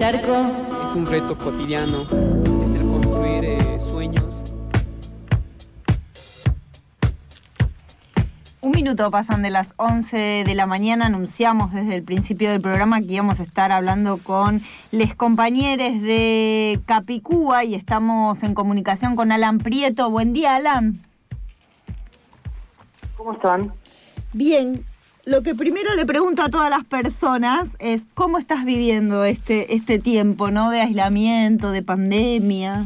charco. Es un reto cotidiano, es el construir eh, sueños. Un minuto pasan de las 11 de la mañana. Anunciamos desde el principio del programa que íbamos a estar hablando con les compañeros de Capicúa y estamos en comunicación con Alan Prieto. Buen día, Alan. ¿Cómo están? Bien. Lo que primero le pregunto a todas las personas es cómo estás viviendo este, este tiempo, ¿no? De aislamiento, de pandemia.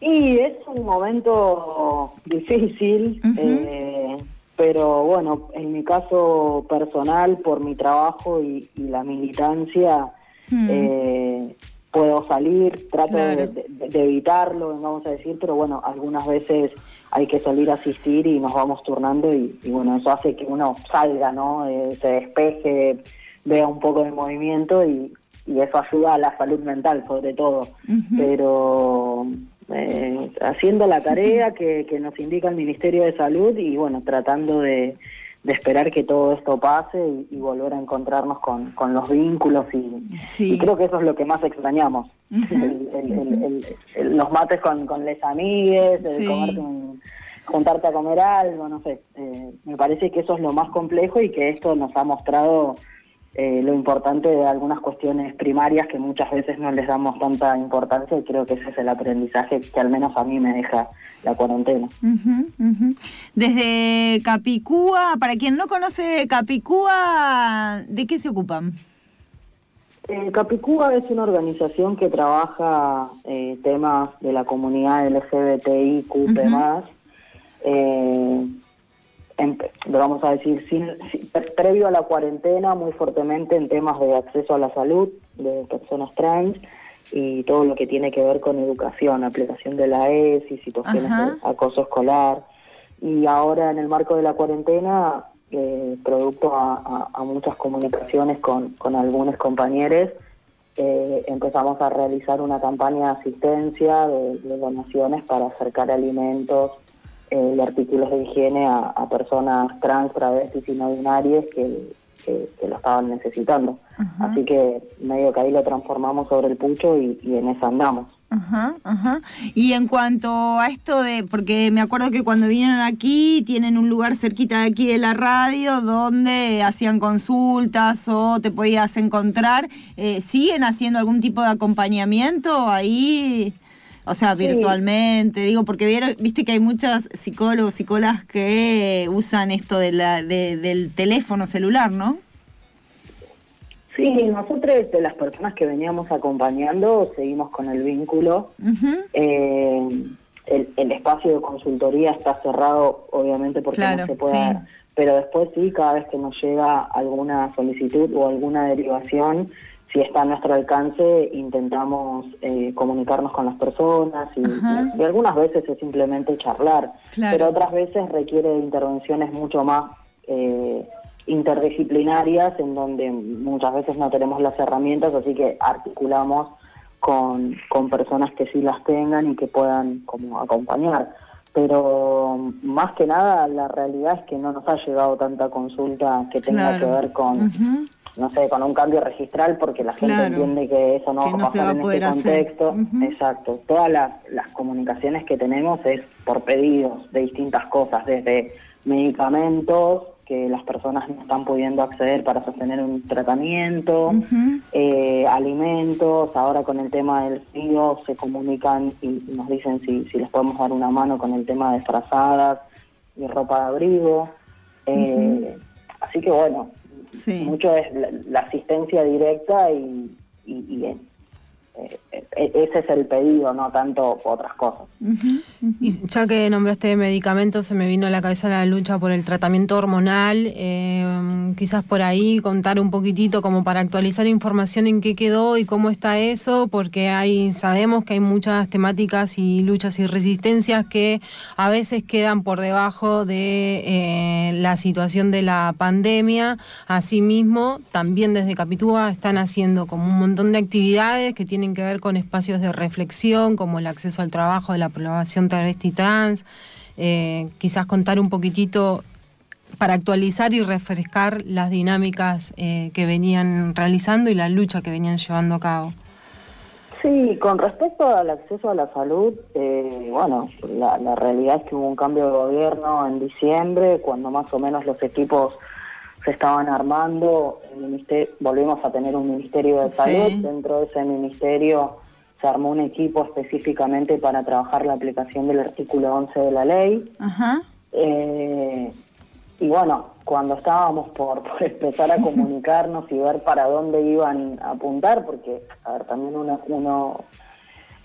Y es un momento difícil, eh, pero bueno, en mi caso personal, por mi trabajo y, la militancia, Hmm. eh, puedo salir, trato Claro. de, de- de evitarlo, vamos a decir, pero bueno, algunas veces hay que salir a asistir y nos vamos turnando y, y bueno, eso hace que uno salga, ¿no? Eh, se despeje, vea un poco de movimiento y, y eso ayuda a la salud mental sobre todo. Pero eh, haciendo la tarea que, que nos indica el Ministerio de Salud y bueno, tratando de, de esperar que todo esto pase y, y volver a encontrarnos con, con los vínculos y, Sí. y creo que eso es lo que más extrañamos. El- el- el- el- los mates con, con les amigues, el Sí. comerte un- juntarte a comer algo, no sé. Eh, me parece que eso es lo más complejo y que esto nos ha mostrado eh, lo importante de algunas cuestiones primarias que muchas veces no les damos tanta importancia y creo que ese es el aprendizaje que al menos a mí me deja la cuarentena. Desde Capicúa, para quien no conoce Capicúa, ¿de qué se ocupan? Eh, Capicúa es una organización que trabaja eh, temas de la comunidad LGBTIQ+, eh, en- lo vamos a decir, sin, sin- pre- previo a la cuarentena, muy fuertemente en temas de acceso a la salud de personas trans y todo lo que tiene que ver con educación, aplicación de la ESI, situaciones Ajá. de acoso escolar. Y ahora en el marco de la cuarentena, eh, producto a, a- a muchas comunicaciones con, con algunos compañeros, eh, empezamos a realizar una campaña de asistencia, de, de donaciones para acercar alimentos eh, artículos de higiene a, a personas trans, travestis y no binarias que, que- que lo estaban necesitando. Así que medio que ahí lo transformamos sobre el pucho y, y en eso andamos. Ajá, ajá. Y en cuanto a esto de, porque me acuerdo que cuando vinieron aquí tienen un lugar cerquita de aquí de la radio donde hacían consultas o te podías encontrar, eh, ¿siguen haciendo algún tipo de acompañamiento ahí? O sea, virtualmente, digo, porque vieron, viste que hay muchas psicólogos, psicólogas que usan esto de la, de- del teléfono celular, ¿no? Sí, nosotros de las personas que veníamos acompañando seguimos con el vínculo. Eh, el, el espacio de consultoría está cerrado, obviamente, porque Claro, no se puede sí. dar. Pero después sí, cada vez que nos llega alguna solicitud o alguna derivación, si está a nuestro alcance, intentamos eh, comunicarnos con las personas y, algunas veces es simplemente charlar. Claro. Pero otras veces requiere intervenciones mucho más eh, interdisciplinarias, en donde muchas veces no tenemos las herramientas, así que articulamos con, con personas que sí las tengan y que puedan como acompañar. Pero más que nada la realidad es que no nos ha llegado tanta consulta que tenga Claro. que ver con, no sé, con un cambio registral porque la gente Claro. entiende que eso no Que va a no pasar va a en este contexto. Exacto. Todas las, las comunicaciones que tenemos es por pedidos de distintas cosas, desde medicamentos que las personas no están pudiendo acceder para sostener un tratamiento, eh, alimentos, ahora con el tema del frío se comunican y nos dicen si, si les podemos dar una mano con el tema de frazadas y ropa de abrigo. Eh, Así que bueno, Sí. mucho es la, la asistencia directa y, y- y, ese es el pedido, no tanto otras cosas. Y ya que nombraste medicamentos, se me vino a la cabeza la lucha por el tratamiento hormonal. eh, quizás por ahí contar un poquitito como para actualizar información en qué quedó y cómo está eso, porque hay sabemos que hay muchas temáticas y luchas y resistencias que a veces quedan por debajo de eh, la situación de la pandemia. Asimismo, también desde Capitúa están haciendo como un montón de actividades que tienen que ver con espacios de reflexión, como el acceso al trabajo de la población travesti trans. Eh, quizás contar un poquitito para actualizar y refrescar las dinámicas eh, que venían realizando y la lucha que venían llevando a cabo. Sí, con respecto al acceso a la salud, eh, bueno, la, realidad es que hubo un cambio de gobierno en diciembre, cuando más o menos los equipos se estaban armando, el ministerio, volvimos a tener un ministerio de salud, sí. dentro de ese ministerio se armó un equipo específicamente para trabajar la aplicación del artículo 11 de la ley. Ajá. Eh, y bueno, cuando estábamos por, por, empezar a comunicarnos y ver para dónde iban a apuntar, porque, a ver, también uno, uno,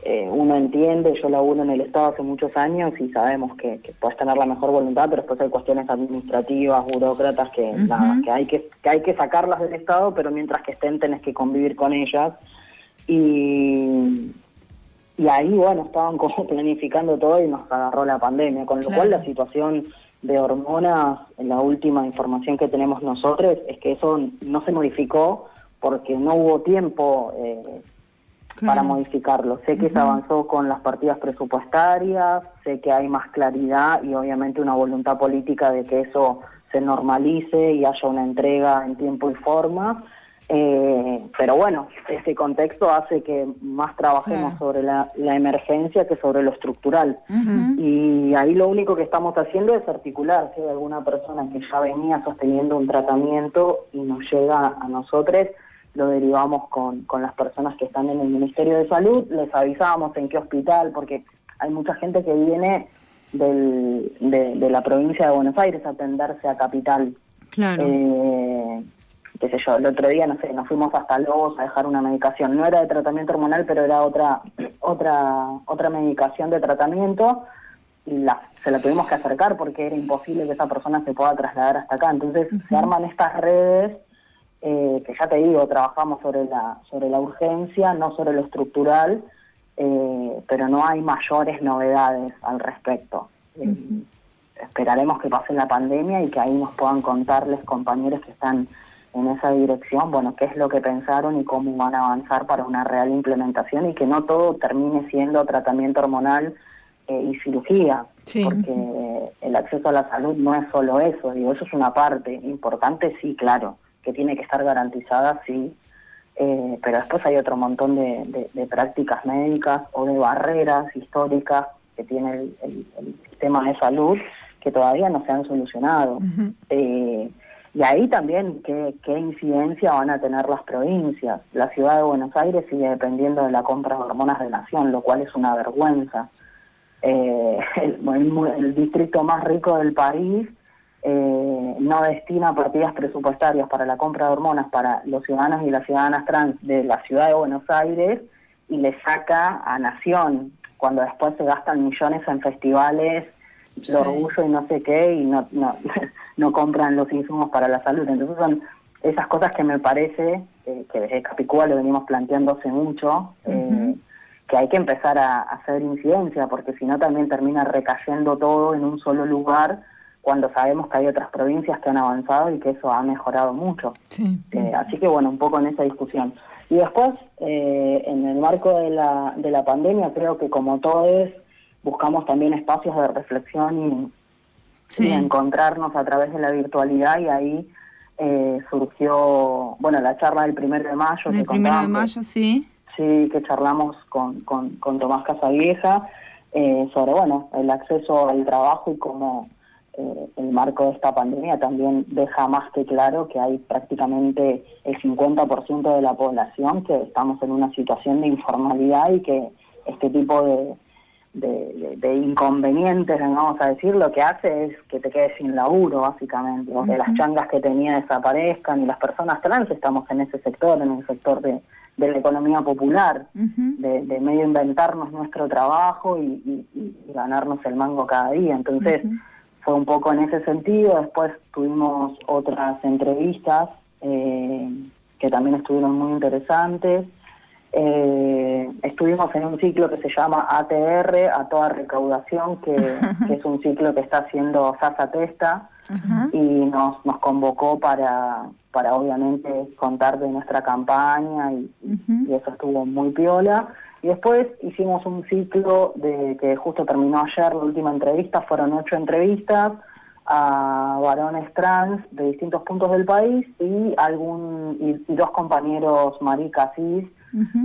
eh, uno entiende, yo laburo en el Estado hace muchos años y sabemos que, que, puedes tener la mejor voluntad, pero después hay cuestiones administrativas, burócratas, que, uh -huh. nada, que, hay que, que hay que sacarlas del Estado, pero mientras que estén tenés que convivir con ellas. Y, y ahí, bueno, estaban como planificando todo y nos agarró la pandemia, con lo claro. cual la situación de hormonas, la última información que tenemos nosotros es que eso no se modificó porque no hubo tiempo eh. Para modificarlo. Sé que uh -huh. se avanzó con las partidas presupuestarias, sé que hay más claridad y obviamente una voluntad política de que eso se normalice y haya una entrega en tiempo y forma, eh, pero bueno, ese contexto hace que más trabajemos sobre la, la, emergencia que sobre lo estructural. Uh -huh. Y ahí lo único que estamos haciendo es articular. Si hay alguna persona que ya venía sosteniendo un tratamiento y nos llega a nosotros, lo derivamos con, con las personas que están en el Ministerio de Salud, les avisábamos en qué hospital, porque hay mucha gente que viene del, de, de la provincia de Buenos Aires a atenderse a Capital. Claro. Eh, qué sé yo, el otro día, no sé, nos fuimos hasta Lobos a dejar una medicación. No era de tratamiento hormonal, pero era otra otra otra medicación de tratamiento y la, se la tuvimos que acercar porque era imposible que esa persona se pueda trasladar hasta acá. Entonces uh -huh. se arman estas redes eh, que ya te digo, trabajamos sobre la sobre la urgencia, no sobre lo estructural, eh, pero no hay mayores novedades al respecto. Uh -huh. eh, esperaremos que pase la pandemia y que ahí nos puedan contarles compañeros que están en esa dirección, bueno, qué es lo que pensaron y cómo van a avanzar para una real implementación y que no todo termine siendo tratamiento hormonal eh, y cirugía, sí. porque el acceso a la salud no es solo eso, digo, eso es una parte importante, sí, claro, que tiene que estar garantizada, sí, eh, pero después hay otro montón de, de, de, prácticas médicas o de barreras históricas que tiene el, el, el, sistema de salud que todavía no se han solucionado. Uh -huh. eh, y ahí también qué, qué incidencia van a tener las provincias. La ciudad de Buenos Aires sigue dependiendo de la compra de hormonas de nación, lo cual es una vergüenza. Eh, el, el, distrito más rico del país eh, no destina partidas presupuestarias para la compra de hormonas para los ciudadanos y las ciudadanas trans de la ciudad de Buenos Aires y le saca a nación, cuando después se gastan millones en festivales sí. de orgullo y no sé qué, y no, no no compran los insumos para la salud. Entonces son esas cosas que me parece eh, que desde Capicúa lo venimos planteando hace mucho, uh -huh. eh, que hay que empezar a, a, hacer incidencia, porque si no también termina recayendo todo en un solo lugar cuando sabemos que hay otras provincias que han avanzado y que eso ha mejorado mucho. Sí. Eh, así que bueno, un poco en esa discusión. Y después, eh, en el marco de la, de la pandemia, creo que como todos buscamos también espacios de reflexión y sí. y encontrarnos a través de la virtualidad y ahí eh, surgió, bueno, la charla del primero de mayo. Del primero de mayo, que, sí. Sí, que charlamos con, con, con Tomás Casavieja eh, sobre, bueno, el acceso al trabajo y cómo eh, el marco de esta pandemia también deja más que claro que hay prácticamente el 50% de la población que estamos en una situación de informalidad y que este tipo de de, de, de, inconvenientes, vamos a decir, lo que hace es que te quedes sin laburo, básicamente, o que uh -huh. las changas que tenía desaparezcan y las personas trans estamos en ese sector, en el sector de, de la economía popular, uh -huh. de, de, medio inventarnos nuestro trabajo y, y, y, ganarnos el mango cada día. Entonces, uh -huh. Fue un poco en ese sentido. Después tuvimos otras entrevistas eh, que también estuvieron muy interesantes. Eh, estuvimos en un ciclo que se llama ATR, a toda recaudación, que, que es un ciclo que está haciendo Sasa Testa uh -huh. y nos, nos convocó para, para obviamente contar de nuestra campaña y, uh -huh. y eso estuvo muy piola. Y después hicimos un ciclo de que justo terminó ayer, la última entrevista, fueron ocho entrevistas a varones trans de distintos puntos del país y algún y, dos compañeros maricas cis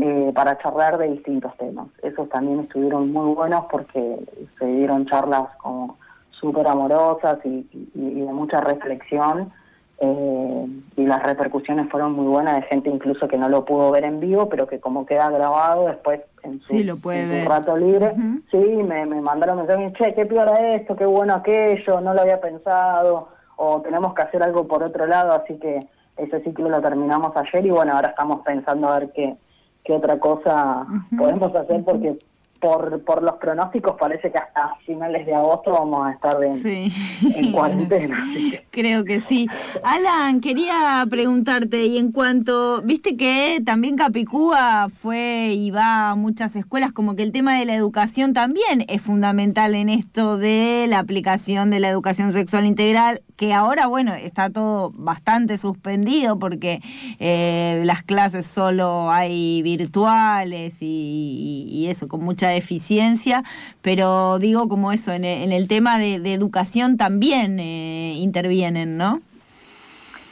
eh, para charlar de distintos temas. Esos también estuvieron muy buenos porque se dieron charlas como súper amorosas y, de mucha reflexión eh, y las repercusiones fueron muy buenas de gente incluso que no lo pudo ver en vivo, pero que como queda grabado después en su, lo puede rato libre, sí, me, me mandaron mensajes, che, qué peor esto, qué bueno aquello, no lo había pensado, o tenemos que hacer algo por otro lado, así que ese ciclo lo terminamos ayer y bueno, ahora estamos pensando a ver qué, qué otra cosa podemos hacer porque por, por los pronósticos parece que hasta finales de agosto vamos a estar en, cuarentena. Creo que sí. Alan, quería preguntarte, y en cuanto, viste que también Capicúa fue y va a muchas escuelas, como que el tema de la educación también es fundamental en esto de la aplicación de la educación sexual integral, que ahora, bueno, está todo bastante suspendido porque eh, las clases solo hay virtuales y, y eso, con mucha eficiencia, pero digo como eso, en el, tema de, educación también eh, intervienen, ¿no?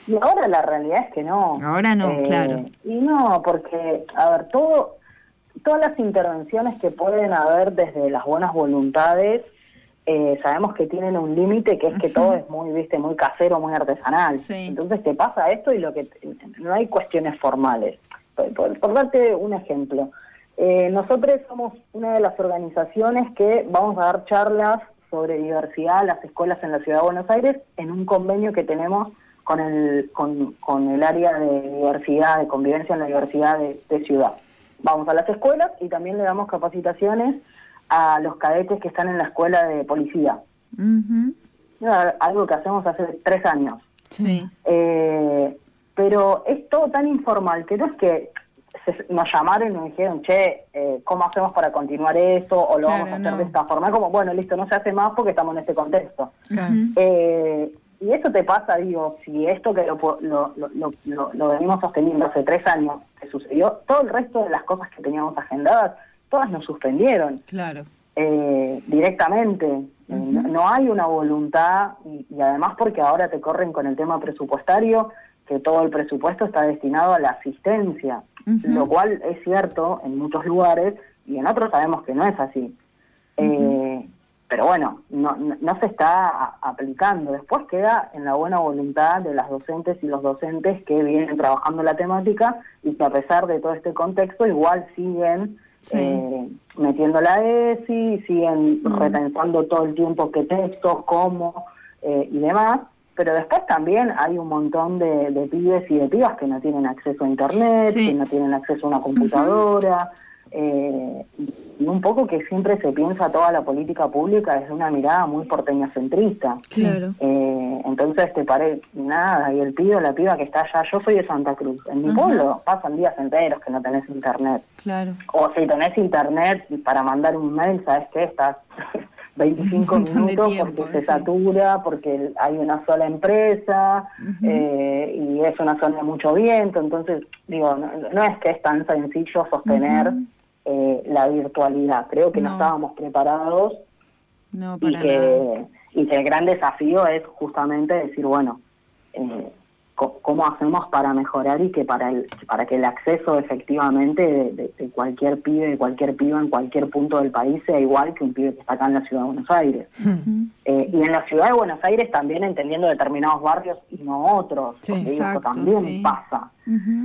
Y ahora la realidad es que no. Ahora no, eh, claro. Y no, porque, a ver, todo, todas las intervenciones que pueden haber desde las buenas voluntades, eh, sabemos que tienen un límite que es que todo es muy, viste, muy casero, muy artesanal. Entonces te pasa esto y lo que no hay cuestiones formales. por darte un ejemplo, eh, nosotros somos una de las organizaciones que vamos a dar charlas sobre diversidad a las escuelas en la Ciudad de Buenos Aires en un convenio que tenemos con el, con, el área de diversidad, de convivencia en la diversidad de, ciudad. Vamos a las escuelas y también le damos capacitaciones a los cadetes que están en la escuela de policía. Algo que hacemos hace tres años. Sí. Eh, pero es todo tan informal que no es que nos llamaron y nos dijeron, che, eh, ¿cómo hacemos para continuar esto? O lo vamos a hacer de esta forma. Como, bueno, listo, no se hace más porque estamos en este contexto. Eh, y eso te pasa, digo, si esto que lo, lo, lo, lo, venimos sosteniendo hace tres años que sucedió, todo el resto de las cosas que teníamos agendadas, todas nos suspendieron. Claro. Eh, directamente. no, hay una voluntad y, y, además porque ahora te corren con el tema presupuestario, que todo el presupuesto está destinado a la asistencia lo cual es cierto en muchos lugares y en otros sabemos que no es así. Eh, pero bueno, no, no, se está aplicando. Después queda en la buena voluntad de las docentes y los docentes que vienen trabajando la temática y que a pesar de todo este contexto igual siguen eh, metiendo la ESI, siguen repensando todo el tiempo qué textos, cómo eh, y demás pero después también hay un montón de, de, pibes y de pibas que no tienen acceso a internet, que no tienen acceso a una computadora, eh, y un poco que siempre se piensa toda la política pública desde una mirada muy porteña centrista. Claro. Eh, entonces te parece nada, y el pibe o la piba que está allá, yo soy de Santa Cruz, en mi pueblo pasan días enteros que no tenés internet. Claro. O si tenés internet para mandar un mail, ¿sabes qué? Estás 25 minutos porque se satura, porque hay una sola empresa eh, y es una zona de mucho viento, entonces digo, no, es que es tan sencillo sostener eh, la virtualidad, creo que no, estábamos preparados. Y, que, y que el gran desafío es justamente decir, bueno, eh, cómo hacemos para mejorar y que para el para que el acceso efectivamente de, cualquier pibe, de cualquier piba en cualquier punto del país sea igual que un pibe que está acá en la ciudad de Buenos Aires. Eh, y en la ciudad de Buenos Aires también entendiendo determinados barrios y no otros, porque eso también pasa.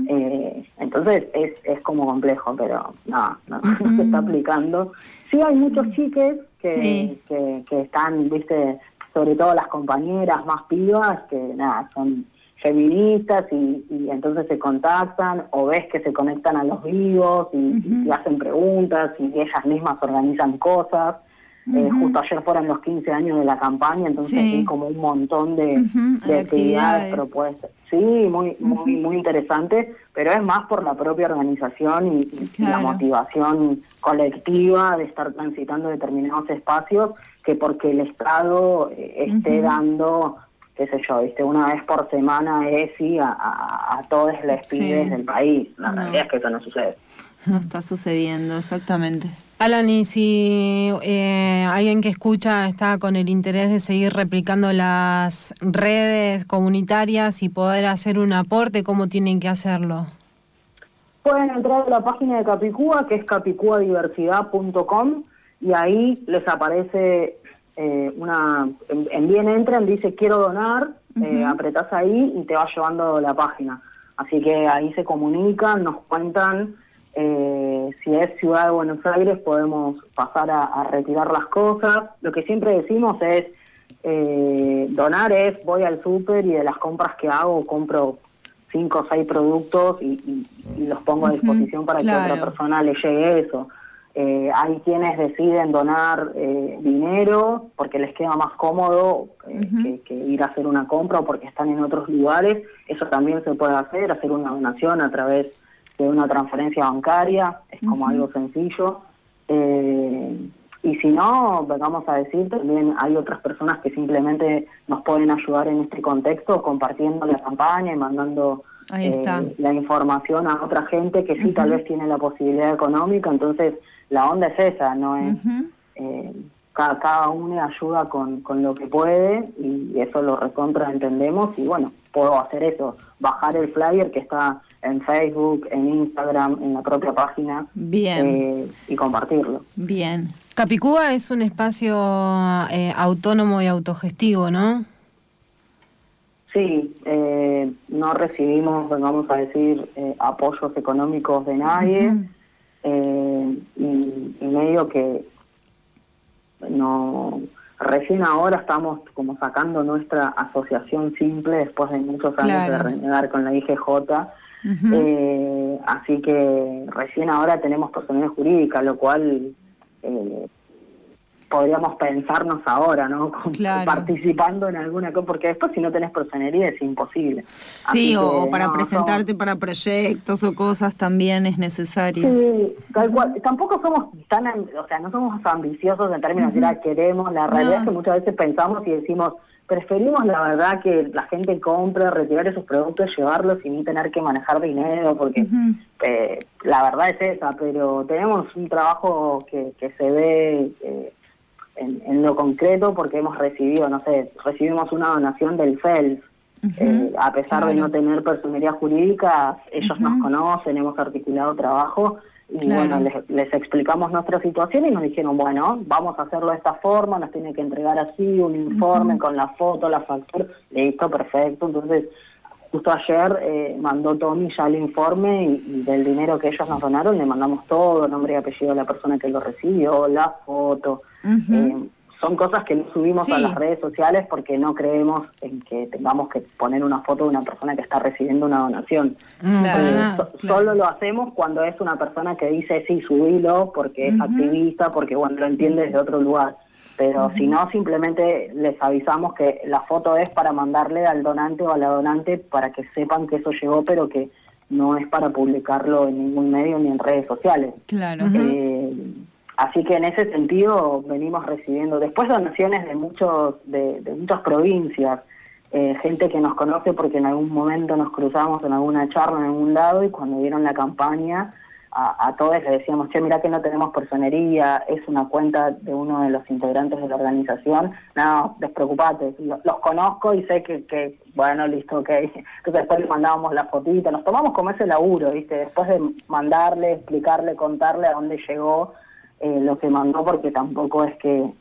Eh, entonces es, es como complejo, pero no, no, se está aplicando. Sí hay muchos chiques que, que, que están, viste, sobre todo las compañeras más pibas, que nada, son feministas y, entonces se contactan o ves que se conectan a los vivos y, hacen preguntas y ellas mismas organizan cosas. Eh, justo ayer fueron los 15 años de la campaña, entonces hay como un montón de, actividades, propuestas. Sí, muy, muy, muy interesante, pero es más por la propia organización y, la motivación colectiva de estar transitando determinados espacios que porque el Estado eh, esté dando qué sé yo, viste, una vez por semana ESI a, a, todos los pibes del país. La realidad es que eso no sucede. No está sucediendo, exactamente. Alan, y si eh, alguien que escucha está con el interés de seguir replicando las redes comunitarias y poder hacer un aporte, ¿cómo tienen que hacerlo? Pueden entrar a la página de Capicúa, que es capicuadiversidad.com, y ahí les aparece eh, una, en, bien entran, dice quiero donar, uh apretás ahí y te va llevando la página. Así que ahí se comunican, nos cuentan eh, si es Ciudad de Buenos Aires podemos pasar a, retirar las cosas. Lo que siempre decimos es donar es voy al súper y de las compras que hago compro cinco o seis productos y, los pongo a disposición para que otra persona le llegue eso. Eh, hay quienes deciden donar eh, dinero porque les queda más cómodo eh, que, ir a hacer una compra o porque están en otros lugares. Eso también se puede hacer, hacer una donación a través de una transferencia bancaria, es como algo sencillo. y si no, vamos a decir, también hay otras personas que simplemente nos pueden ayudar en este contexto compartiendo la campaña y mandando la información a otra gente que sí tal vez tiene la posibilidad económica. Entonces, la onda es esa, no es... Eh, cada, cada, uno ayuda con, con lo que puede y eso lo recontra entendemos y bueno, puedo hacer eso, bajar el flyer que está en Facebook, en Instagram, en la propia página Bien. Eh, y compartirlo. Bien. Capicúa es un espacio eh, autónomo y autogestivo, ¿no? Sí, no recibimos, vamos a decir, apoyos económicos de nadie eh, y, medio que no recién ahora estamos como sacando nuestra asociación simple después de muchos años de renegar con la IGJ eh, así que recién ahora tenemos personalidad jurídica lo cual eh, podríamos pensarnos ahora, ¿no? Participando en alguna cosa, porque después si no tenés personería es imposible. Sí, o para presentarte para proyectos o cosas también es necesario. Sí, tal cual. Tampoco somos tan, o sea, no somos ambiciosos en términos de que queremos, la realidad es que muchas veces pensamos y decimos, preferimos la verdad que la gente compre, retirar esos productos, llevarlos sin tener que manejar dinero, porque eh, la verdad es esa, pero tenemos un trabajo que, que se ve... Eh, en, lo concreto porque hemos recibido, no sé, recibimos una donación del FELS. Eh, a pesar de no tener personería jurídica, ellos nos conocen, hemos articulado trabajo y bueno, les, explicamos nuestra situación y nos dijeron, bueno, vamos a hacerlo de esta forma, nos tiene que entregar así, un informe con la foto, la factura, listo, perfecto. Entonces, justo ayer eh, mandó Tommy ya el informe y, del dinero que ellos nos donaron le mandamos todo, nombre y apellido de la persona que lo recibió, la foto. Eh, son cosas que no subimos a las redes sociales porque no creemos en que tengamos que poner una foto de una persona que está recibiendo una donación. Mm, eh, solo lo hacemos cuando es una persona que dice sí, subilo porque es activista, porque bueno, lo entiende desde otro lugar pero si no, simplemente les avisamos que la foto es para mandarle al donante o a la donante para que sepan que eso llegó, pero que no es para publicarlo en ningún medio ni en redes sociales. Claro. Eh, así que en ese sentido venimos recibiendo después donaciones de muchos de, muchas provincias, eh, gente que nos conoce porque en algún momento nos cruzamos en alguna charla en algún lado y cuando vieron la campaña a, todos le decíamos, che, mira que no tenemos personería, es una cuenta de uno de los integrantes de la organización, no, despreocupate, los, conozco y sé que, que, bueno, listo, ok. Entonces después le mandábamos la fotita, nos tomamos como ese laburo, ¿viste? Después de mandarle, explicarle, contarle a dónde llegó eh, lo que mandó, porque tampoco es que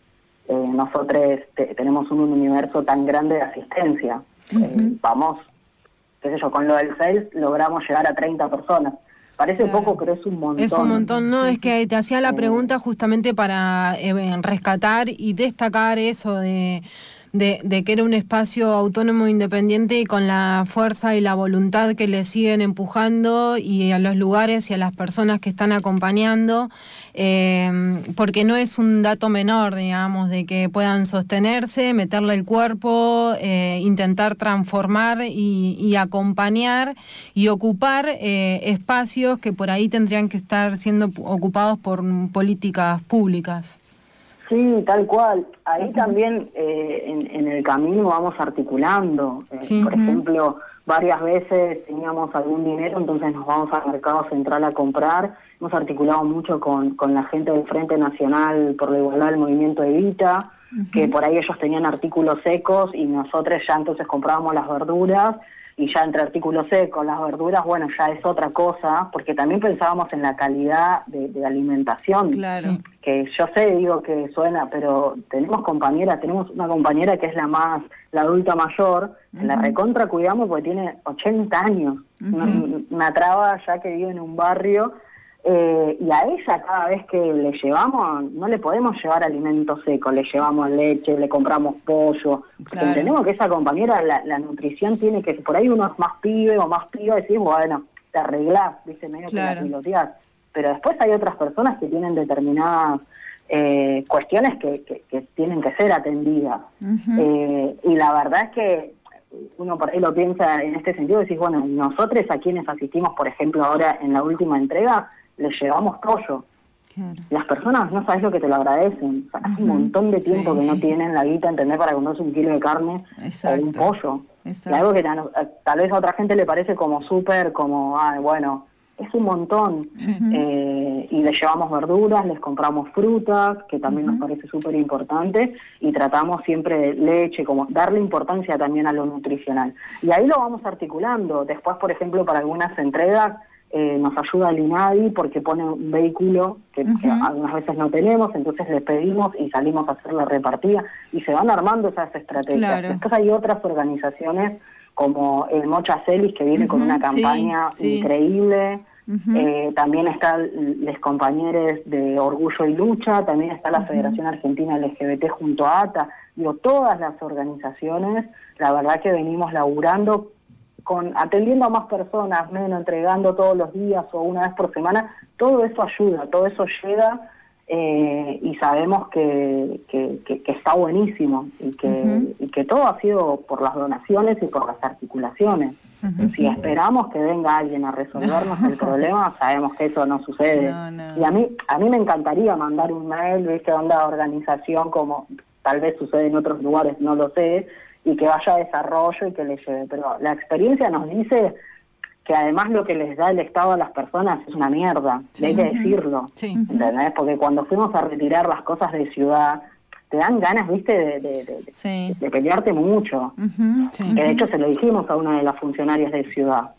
eh, nosotros tenemos un universo tan grande de asistencia. Eh, vamos, qué sé yo, con lo del sales logramos llegar a 30 personas Parece poco, pero es un montón. Es un montón, no, es que te hacía la pregunta justamente para eh, rescatar y destacar eso de de, que era un espacio autónomo, independiente y con la fuerza y la voluntad que le siguen empujando y a los lugares y a las personas que están acompañando, eh, porque no es un dato menor, digamos, de que puedan sostenerse, meterle el cuerpo, eh, intentar transformar y, acompañar y ocupar eh, espacios que por ahí tendrían que estar siendo ocupados por políticas públicas. Sí, tal cual. Ahí también eh, en, el camino vamos articulando. Eh, por ejemplo, varias veces teníamos algún dinero, entonces nos vamos al mercado central a comprar. Hemos articulado mucho con, con la gente del Frente Nacional por la Igualdad del Movimiento Evita, que por ahí ellos tenían artículos secos y nosotros ya entonces comprábamos las verduras y ya entre artículos secos, las verduras, bueno, ya es otra cosa, porque también pensábamos en la calidad de, alimentación. Claro. Que yo sé, digo que suena, pero tenemos compañeras, tenemos una compañera que es la más, la adulta mayor, la recontra cuidamos porque tiene 80 años, una traba ya que vive en un barrio eh, y a ella cada vez que le llevamos, no le podemos llevar alimento seco, le llevamos leche, le compramos pollo. Entendemos que esa compañera, la, nutrición tiene que, por ahí uno es más pibe o más pibe, decís, bueno, te arreglás, dice medio que la piloteás. Pero después hay otras personas que tienen determinadas eh, cuestiones que, que, tienen que ser atendidas. Eh, y la verdad es que uno por ahí lo piensa en este sentido, decís, bueno, nosotros a quienes asistimos, por ejemplo, ahora en la última entrega, les llevamos pollo. Las personas no sabes lo que te lo agradecen. hace un montón de tiempo que no tienen la guita, ¿entendés? Para comprarse un kilo de carne o un pollo. Y algo que tal, vez a otra gente le parece como súper, como, ah, bueno, es un montón. Eh, y les llevamos verduras, les compramos frutas, que también nos parece súper importante, y tratamos siempre leche, como darle importancia también a lo nutricional. Y ahí lo vamos articulando. Después, por ejemplo, para algunas entregas, eh, nos ayuda el INADI porque pone un vehículo que, algunas veces no tenemos, entonces le pedimos y salimos a hacer la repartida y se van armando esas estrategias. Después hay otras organizaciones como el Mocha Celis que viene con una campaña increíble. Eh, también están los compañeros de Orgullo y Lucha, también está la Federación Argentina LGBT junto a ATA. Digo, todas las organizaciones, la verdad que venimos laburando con atendiendo a más personas, menos entregando todos los días o una vez por semana, todo eso ayuda, todo eso llega eh, y sabemos que, que, está buenísimo y que, y que todo ha sido por las donaciones y por las articulaciones. Si esperamos que venga alguien a resolvernos el problema, sabemos que eso no sucede. Y a mí, a mí me encantaría mandar un mail, ¿viste? Onda organización como tal vez sucede en otros lugares, no lo sé, y que vaya a desarrollo y que le lleve. Pero la experiencia nos dice que además lo que les da el Estado a las personas es una mierda, hay que decirlo, ¿entendés? Porque cuando fuimos a retirar las cosas de ciudad, te dan ganas, viste, de, de, pelearte mucho. de hecho se lo dijimos a una de las funcionarias de ciudad.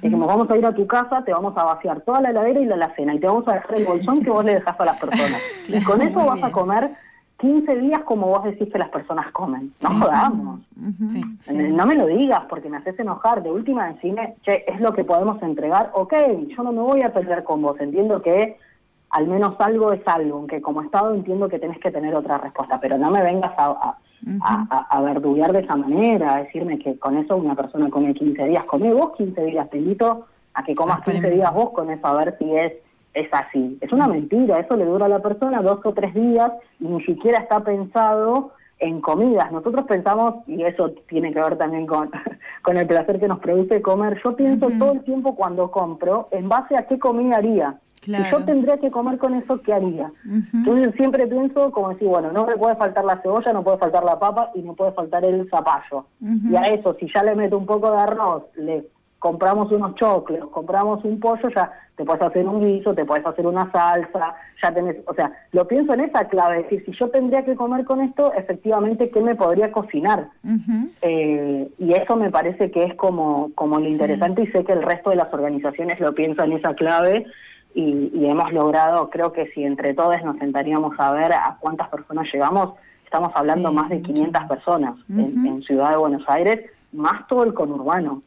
Dijimos, vamos a ir a tu casa, te vamos a vaciar toda la heladera y la alacena y te vamos a dejar el bolsón que vos le dejás a las personas. y con eso vas a comer 15 días como vos decís que las personas comen. No jodamos. No me lo digas porque me haces enojar. De última, decime, che, es lo que podemos entregar. Ok, yo no me voy a pelear con vos. Entiendo que al menos algo es algo, aunque como Estado entiendo que tenés que tener otra respuesta, pero no me vengas a, a, verduguear de esa manera, a decirme que con eso una persona come 15 días. Come vos 15 días, te invito a que comas 15 días vos con eso, a ver si es es así. Es una mentira, eso le dura a la persona dos o tres días y ni siquiera está pensado en comidas. Nosotros pensamos, y eso tiene que ver también con, con el placer que nos produce comer, yo pienso todo el tiempo cuando compro en base a qué comida haría. Si yo tendría que comer con eso, ¿qué haría? Entonces siempre pienso como decir, bueno, no me puede faltar la cebolla, no puede faltar la papa y no puede faltar el zapallo. Y a eso, si ya le meto un poco de arroz, le compramos unos choclos, compramos un pollo, ya te puedes hacer un guiso, te puedes hacer una salsa, ya tenés, o sea, lo pienso en esa clave, es decir, si yo tendría que comer con esto, efectivamente, ¿qué me podría cocinar? Eh, y eso me parece que es como, como lo interesante y sé que el resto de las organizaciones lo piensan en esa clave y, hemos logrado, creo que si entre todos nos sentaríamos a ver a cuántas personas llegamos, estamos hablando más de 500 personas en Ciudad de Buenos Aires, más todo el conurbano.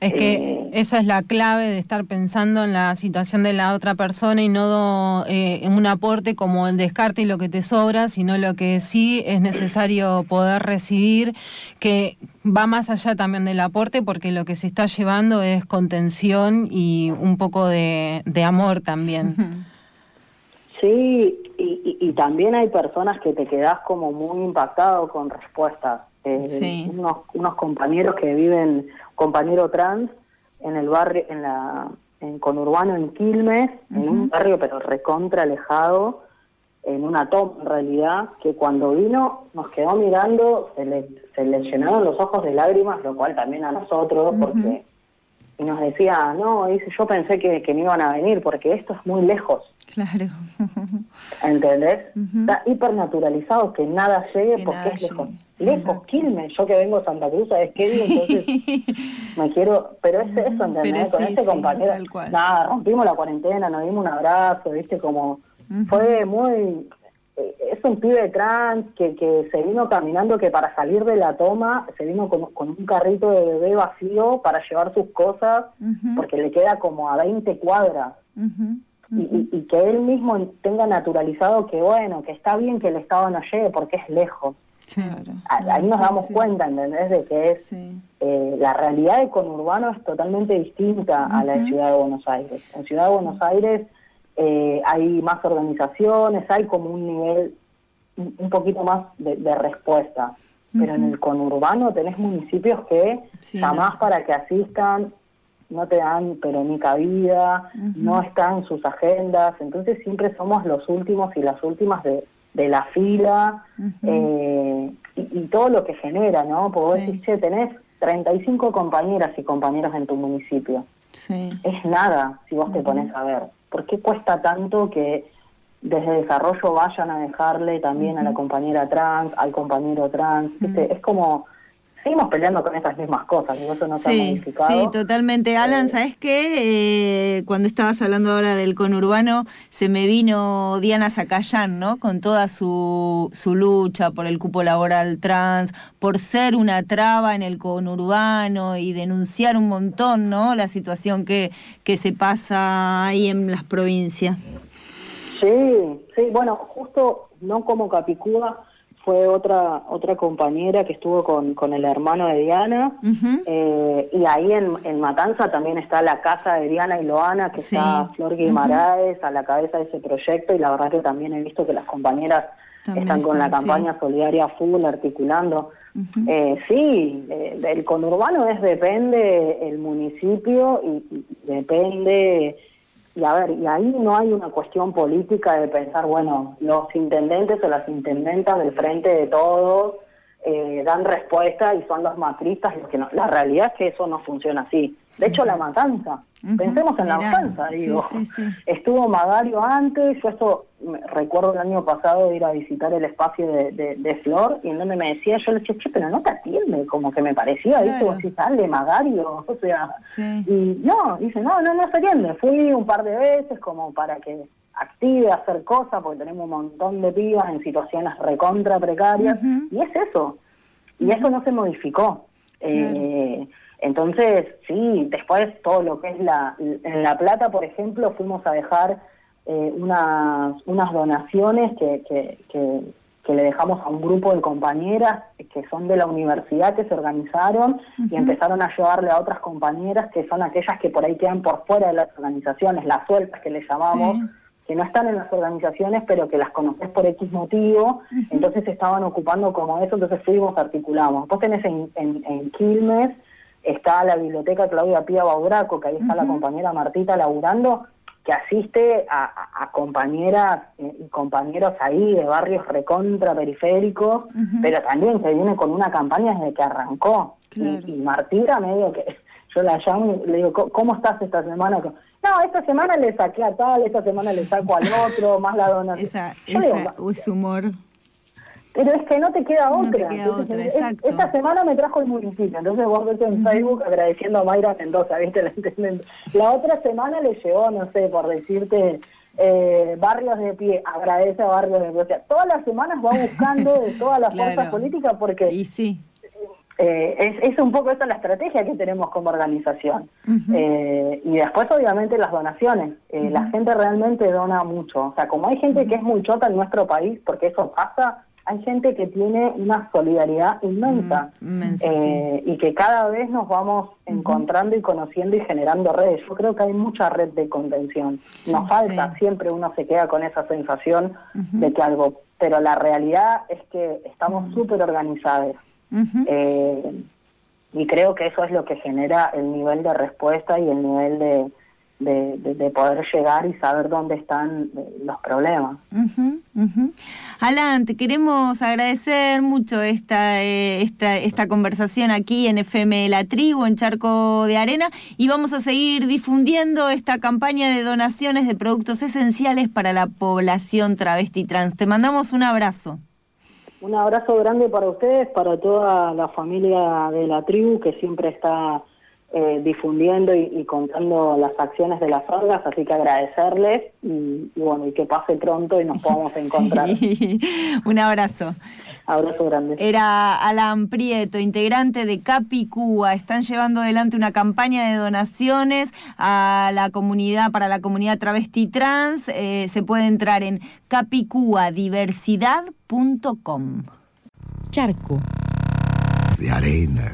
Es que eh, esa es la clave de estar pensando en la situación de la otra persona y no eh, en un aporte como el descarte y lo que te sobra, sino lo que sí es necesario poder recibir, que va más allá también del aporte, porque lo que se está llevando es contención y un poco de, amor también. Sí, y, y, también hay personas que te quedas como muy impactado con respuestas eh, unos, unos compañeros que viven, compañero trans, en el barrio, en la en conurbano en Quilmes, en un barrio pero recontra alejado, en una toma en realidad, que cuando vino nos quedó mirando, se le, se le llenaron los ojos de lágrimas, lo cual también a nosotros, porque y nos decía, no, dice, yo pensé que, que no iban a venir porque esto es muy lejos. Claro. ¿Entendés? Está hipernaturalizado que nada llegue Que porque nada es lejos. llegue. Lejos. Quilmes, yo que vengo de Santa Cruz, ¿sabes qué digo? Entonces me quiero, pero es eso, ¿entendés? Con sí, este sí, compañero, nada, rompimos la cuarentena, nos dimos un abrazo, ¿viste? Como fue muy... eh, Es un pibe trans que, que se vino caminando que para salir de la toma se vino con, con un carrito de bebé vacío para llevar sus cosas porque le queda como a 20 cuadras y- y que él mismo tenga naturalizado que bueno, que está bien que el Estado no llegue porque es lejos. Claro. Ahí nos Sí, damos sí. cuenta, ¿entendés? De que es Sí. eh, la realidad de conurbano es totalmente distinta a la de. Ciudad de Buenos Aires. En Ciudad de Buenos Aires eh, hay más organizaciones, hay como un nivel un poquito más de, de respuesta. Pero en el conurbano tenés municipios que Sí, jamás no. para que asistan no te dan pero ni cabida, no están sus agendas, entonces siempre somos los últimos y las últimas de, de la fila eh, y, y todo lo que genera, ¿no? Porque vos Sí. decís, che, tenés 35 compañeras y compañeros en tu municipio. Sí. Es nada si vos te pones a ver. ¿Por qué cuesta tanto que desde desarrollo vayan a dejarle también a la compañera trans, al compañero trans? ¿viste? Es como, seguimos peleando con esas mismas cosas, y eso no se ha Sí, modificado. sí, totalmente. Alan, Eh, ¿sabes qué? Eh, cuando estabas hablando ahora del conurbano, se me vino Diana Zacayán, ¿no? Con toda su, su lucha por el cupo laboral trans, por ser una traba en el conurbano y denunciar un montón, ¿no? La situación que, que se pasa ahí en las provincias. Sí, sí, bueno, justo no como Capicúa, fue otra otra compañera que estuvo con, con el hermano de Diana. Eh, y ahí en, en Matanza también está la casa de Diana y Loana, que Sí. está Flor Guimaraes a la cabeza de ese proyecto, y la verdad que también he visto que las compañeras También están con la sí. campaña solidaria full, articulando. Eh, sí, eh, del conurbano es depende el municipio y, y depende, y a ver, y ahí no hay una cuestión política de pensar, bueno, los intendentes o las intendentas del frente de todos eh, dan respuesta y son los macristas los que no. La realidad es que eso no funciona así. De hecho, la matanza, pensemos en la matanza, sí, digo. sí, sí. Estuvo Magario antes, yo esto recuerdo el año pasado ir a visitar el espacio de, de, de Flor y en donde me decía, yo le decía, che, pero no te atiende, como que me parecía, ¿viste? Claro. Vos decís, dale, Magario, o sea, Sí. y no, dice, no, no, no se atiende, fui un par de veces como para que active a hacer cosas, porque tenemos un montón de pibas en situaciones recontra precarias, y es eso, y eso no se modificó. Eh, entonces, sí, después todo lo que es la... En La Plata, por ejemplo, fuimos a dejar eh, unas, unas donaciones que, que, que, que le dejamos a un grupo de compañeras que son de la universidad que se organizaron y empezaron a llevarle a otras compañeras que son aquellas que por ahí quedan por fuera de las organizaciones, las sueltas que le llamamos, Sí. que no están en las organizaciones, pero que las conoces por X motivo, entonces se estaban ocupando como eso, entonces fuimos, articulamos. Después tenés en, en, en Quilmes, está la biblioteca Claudia Pía Baudraco, que ahí está la compañera Martita laburando, que asiste a, compañeras eh, y compañeros ahí de barrios recontra periféricos, pero también que viene con una campaña desde que arrancó. Claro. Y, y Martita medio que yo la llamo y le digo, "¿Cómo- ¿cómo estás esta semana? No, esta semana le saqué a tal, esta semana le saco al otro, más la donación. Esa, digo, esa, ese humor. Pero es que no te queda No te otra. queda Entonces, otra, es- exacto. Esta semana me trajo el municipio, entonces vos ves en Facebook agradeciendo a Mayra Mendoza, ¿viste? La. La otra semana le llegó, no sé, por decirte, eh, Barrios de Pie, agradece a Barrios de Pie. O sea, todas las semanas va buscando de todas las Claro. fuerzas políticas porque Y sí. eh, es, es un poco esa la estrategia que tenemos como organización. Eh, y después, obviamente, las donaciones. Eh, La gente realmente dona mucho. O sea, como hay gente que es muy chota en nuestro país, porque eso pasa, hay gente que tiene una solidaridad inmensa. Mm, Eh, Y que cada vez nos vamos encontrando y conociendo y generando redes. Yo creo que hay mucha red de contención. Nos falta, sí. siempre uno se queda con esa sensación de que algo... Pero la realidad es que estamos súper organizados. Eh, y creo que eso es lo que genera el nivel de respuesta y el nivel de, de, poder llegar y saber dónde están eh, los problemas. Alan, te queremos agradecer mucho esta, eh, esta, esta conversación aquí en FM La Tribu, en Charco de Arena, y vamos a seguir difundiendo esta campaña de donaciones de productos esenciales para la población travesti trans. Te mandamos un abrazo. Un abrazo grande para ustedes, para toda la familia de la tribu que siempre está eh, difundiendo y, contando las acciones de las orgas, así que agradecerles y, bueno, y que pase pronto y nos podamos encontrar. Un abrazo. Abrazo grande. Era Alan Prieto, integrante de Capicúa. Están llevando adelante una campaña de donaciones a la comunidad, para la comunidad travesti trans. Eh, se puede entrar en capicuadiversidad.com. Charco. De arena.